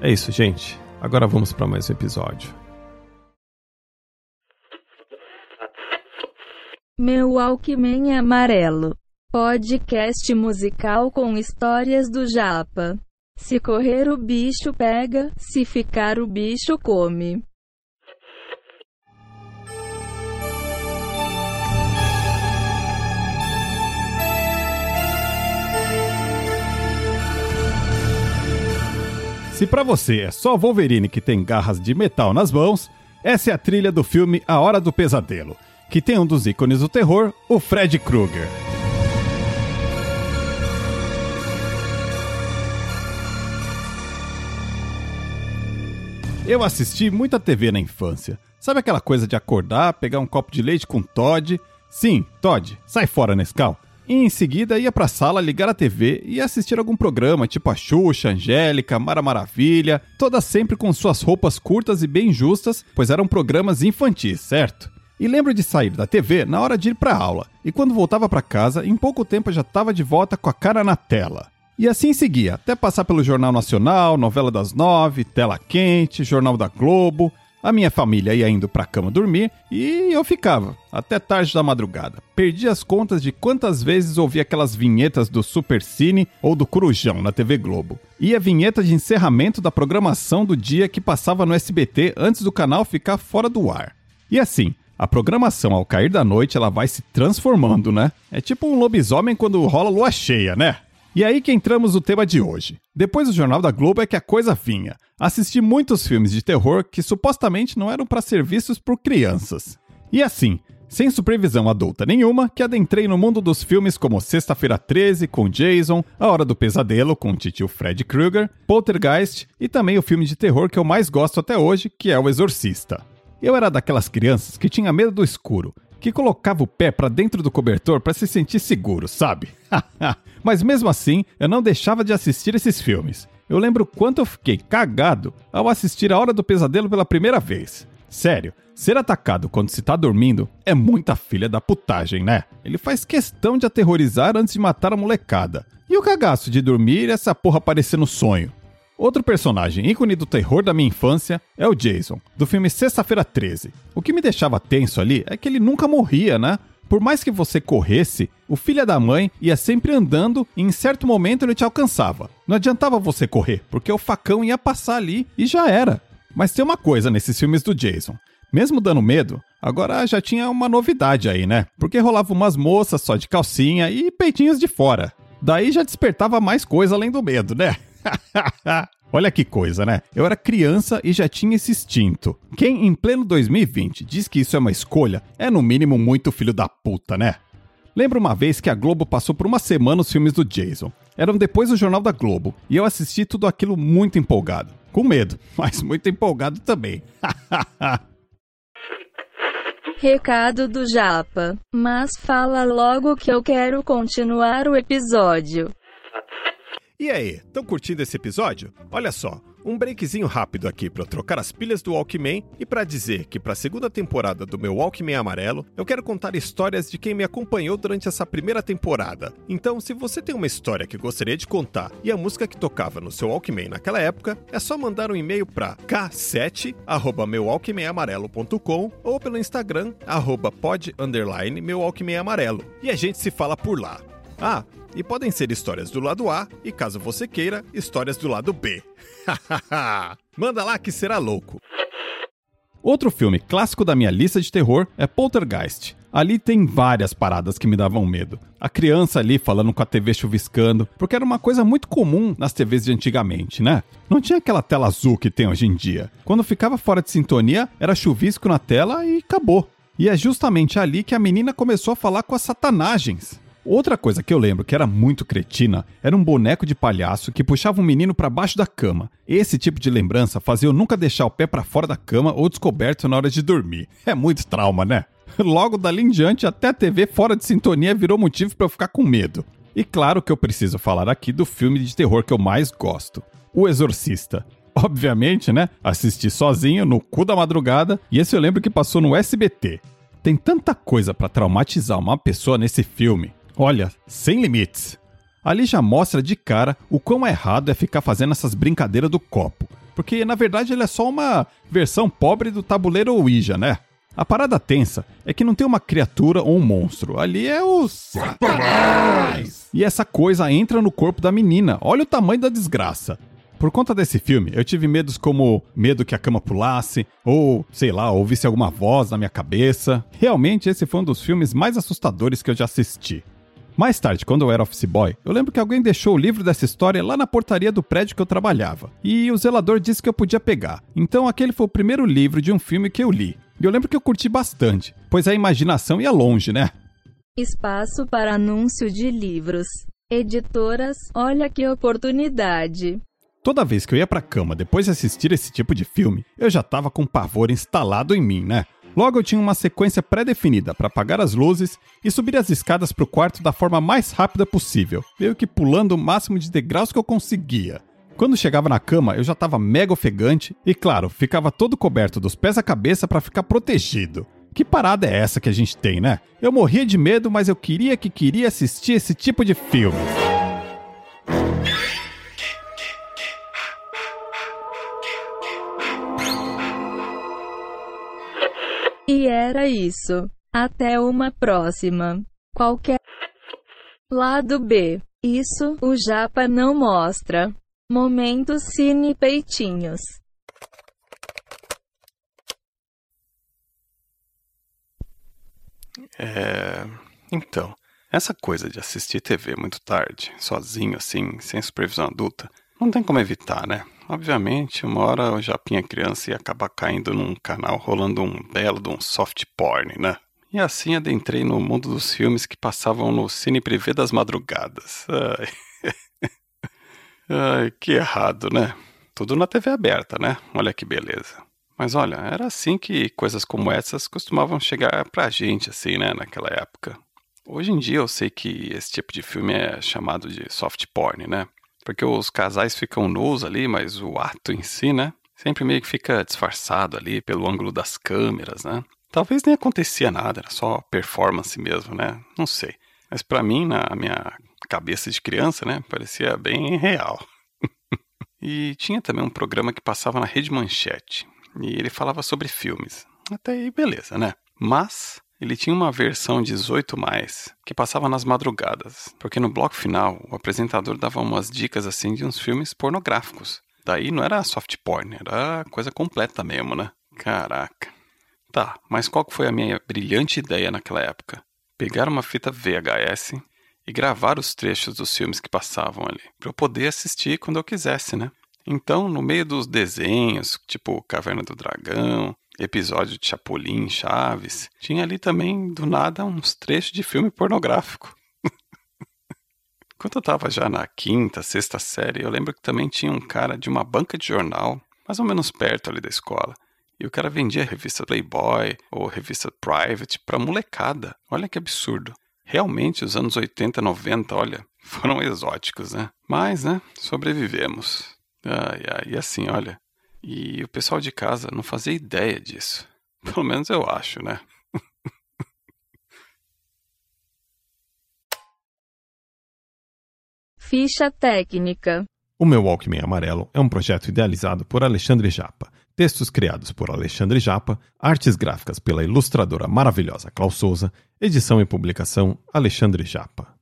É isso, gente. Agora vamos para mais um episódio. Meu Alckmin Amarelo. Podcast musical com histórias do Japa. Se correr o bicho pega, se ficar o bicho come. Se para você é só Wolverine que tem garras de metal nas mãos, essa é a trilha do filme A Hora do Pesadelo que tem um dos ícones do terror, o Fred Krueger. Eu assisti muita TV na infância. Sabe aquela coisa de acordar, pegar um copo de leite com Todd? Sim, Todd, sai fora, Nescau. E em seguida ia pra sala ligar a TV e assistir algum programa, tipo a Xuxa, Angélica, Mara Maravilha, todas sempre com suas roupas curtas e bem justas, pois eram programas infantis, certo? E lembro de sair da TV na hora de ir para aula, e quando voltava para casa, em pouco tempo já estava de volta com a cara na tela. E assim seguia, até passar pelo Jornal Nacional, Novela das Nove, Tela Quente, Jornal da Globo. A minha família ia indo pra cama dormir e eu ficava, até tarde da madrugada. Perdi as contas de quantas vezes ouvi aquelas vinhetas do Super Cine ou do Corujão na TV Globo. E a vinheta de encerramento da programação do dia que passava no SBT antes do canal ficar fora do ar. E assim, a programação ao cair da noite ela vai se transformando, né? É tipo um lobisomem quando rola lua cheia, né? E aí que entramos no tema de hoje. Depois do Jornal da Globo é que a coisa vinha. Assisti muitos filmes de terror que supostamente não eram para ser vistos por crianças. E assim, sem supervisão adulta nenhuma, que adentrei no mundo dos filmes como Sexta-feira 13 com Jason, A Hora do Pesadelo com o titio Fred Krueger, Poltergeist e também o filme de terror que eu mais gosto até hoje, que é O Exorcista. Eu era daquelas crianças que tinha medo do escuro, que colocava o pé para dentro do cobertor para se sentir seguro, sabe? Mas mesmo assim, eu não deixava de assistir esses filmes. Eu lembro quanto eu fiquei cagado ao assistir A Hora do Pesadelo pela primeira vez. Sério, ser atacado quando se tá dormindo é muita filha da putagem, né? Ele faz questão de aterrorizar antes de matar a molecada. E o cagaço de dormir essa porra parecendo sonho. Outro personagem ícone do terror da minha infância é o Jason, do filme Sexta-feira 13. O que me deixava tenso ali é que ele nunca morria, né? Por mais que você corresse, o filho da mãe ia sempre andando e em certo momento ele te alcançava. Não adiantava você correr, porque o facão ia passar ali e já era. Mas tem uma coisa nesses filmes do Jason. Mesmo dando medo, agora já tinha uma novidade aí, né? Porque rolava umas moças só de calcinha e peitinhos de fora. Daí já despertava mais coisa além do medo, né? Olha que coisa, né? Eu era criança e já tinha esse instinto. Quem em pleno 2020 diz que isso é uma escolha é no mínimo muito filho da puta, né? Lembro uma vez que a Globo passou por uma semana os filmes do Jason. Eram depois do Jornal da Globo, e eu assisti tudo aquilo muito empolgado. Com medo, mas muito empolgado também. Recado do Japa. Mas fala logo que eu quero continuar o episódio. E aí, estão curtindo esse episódio? Olha só, um breakzinho rápido aqui para trocar as pilhas do Walkman e para dizer que para a segunda temporada do meu Walkman amarelo, eu quero contar histórias de quem me acompanhou durante essa primeira temporada. Então, se você tem uma história que gostaria de contar e a música que tocava no seu Walkman naquela época, é só mandar um e-mail para k7@meualkmanamarelo.com ou pelo Instagram pod meu amarelo. E a gente se fala por lá. Ah, e podem ser histórias do lado A e, caso você queira, histórias do lado B. Manda lá que será louco. Outro filme clássico da minha lista de terror é Poltergeist. Ali tem várias paradas que me davam medo. A criança ali falando com a TV chuviscando, porque era uma coisa muito comum nas TVs de antigamente, né? Não tinha aquela tela azul que tem hoje em dia. Quando ficava fora de sintonia, era chuvisco na tela e acabou. E é justamente ali que a menina começou a falar com as satanagens. Outra coisa que eu lembro que era muito cretina era um boneco de palhaço que puxava um menino para baixo da cama. Esse tipo de lembrança fazia eu nunca deixar o pé para fora da cama ou descoberto na hora de dormir. É muito trauma, né? Logo dali em diante, até a TV fora de sintonia virou motivo para eu ficar com medo. E claro que eu preciso falar aqui do filme de terror que eu mais gosto: O Exorcista. Obviamente, né? Assisti sozinho no cu da madrugada e esse eu lembro que passou no SBT. Tem tanta coisa para traumatizar uma pessoa nesse filme. Olha, sem limites. Ali já mostra de cara o quão errado é ficar fazendo essas brincadeiras do copo. Porque na verdade ele é só uma versão pobre do tabuleiro Ouija, né? A parada tensa é que não tem uma criatura ou um monstro. Ali é o Satanás! E essa coisa entra no corpo da menina. Olha o tamanho da desgraça. Por conta desse filme, eu tive medos como medo que a cama pulasse, ou, sei lá, ouvisse alguma voz na minha cabeça. Realmente, esse foi um dos filmes mais assustadores que eu já assisti. Mais tarde, quando eu era office boy, eu lembro que alguém deixou o livro dessa história lá na portaria do prédio que eu trabalhava. E o zelador disse que eu podia pegar. Então aquele foi o primeiro livro de um filme que eu li. E eu lembro que eu curti bastante, pois a imaginação ia longe, né? Espaço para anúncio de livros. Editoras, olha que oportunidade. Toda vez que eu ia pra cama depois de assistir esse tipo de filme, eu já tava com pavor instalado em mim, né? Logo eu tinha uma sequência pré-definida para apagar as luzes e subir as escadas para o quarto da forma mais rápida possível, meio que pulando o máximo de degraus que eu conseguia. Quando chegava na cama, eu já estava mega ofegante e, claro, ficava todo coberto dos pés à cabeça para ficar protegido. Que parada é essa que a gente tem, né? Eu morria de medo, mas eu queria que queria assistir esse tipo de filme. E era isso. Até uma próxima. Qualquer lado B. Isso o Japa não mostra. Momentos Cine Peitinhos. É. Então, essa coisa de assistir TV muito tarde, sozinho assim, sem supervisão adulta, não tem como evitar, né? Obviamente, uma hora o Japinha criança ia acabar caindo num canal rolando um belo de um soft porn, né? E assim adentrei no mundo dos filmes que passavam no Cine Privé das madrugadas. Ai. Ai, que errado, né? Tudo na TV aberta, né? Olha que beleza. Mas olha, era assim que coisas como essas costumavam chegar pra gente, assim, né, naquela época. Hoje em dia eu sei que esse tipo de filme é chamado de soft porn, né? Porque os casais ficam nus ali, mas o ato em si, né? Sempre meio que fica disfarçado ali pelo ângulo das câmeras, né? Talvez nem acontecia nada, era só performance mesmo, né? Não sei. Mas para mim, na minha cabeça de criança, né, parecia bem real. e tinha também um programa que passava na Rede Manchete, e ele falava sobre filmes. Até aí, beleza, né? Mas ele tinha uma versão 18 mais que passava nas madrugadas, porque no bloco final o apresentador dava umas dicas assim de uns filmes pornográficos. Daí não era soft porn, era coisa completa mesmo, né? Caraca. Tá, mas qual foi a minha brilhante ideia naquela época? Pegar uma fita VHS e gravar os trechos dos filmes que passavam ali, para eu poder assistir quando eu quisesse, né? Então, no meio dos desenhos, tipo Caverna do Dragão, episódio de Chapolin, Chaves. Tinha ali também, do nada, uns trechos de filme pornográfico. Quando eu tava já na quinta, sexta série, eu lembro que também tinha um cara de uma banca de jornal, mais ou menos perto ali da escola. E o cara vendia revista Playboy ou revista Private pra molecada. Olha que absurdo. Realmente, os anos 80, 90, olha, foram exóticos, né? Mas, né, sobrevivemos. Ai, ai, e assim, olha. E o pessoal de casa não fazia ideia disso. Pelo menos eu acho, né? Ficha técnica. O meu Walkman Amarelo é um projeto idealizado por Alexandre Japa, textos criados por Alexandre Japa, artes gráficas pela ilustradora maravilhosa Klaus Souza, edição e publicação Alexandre Japa.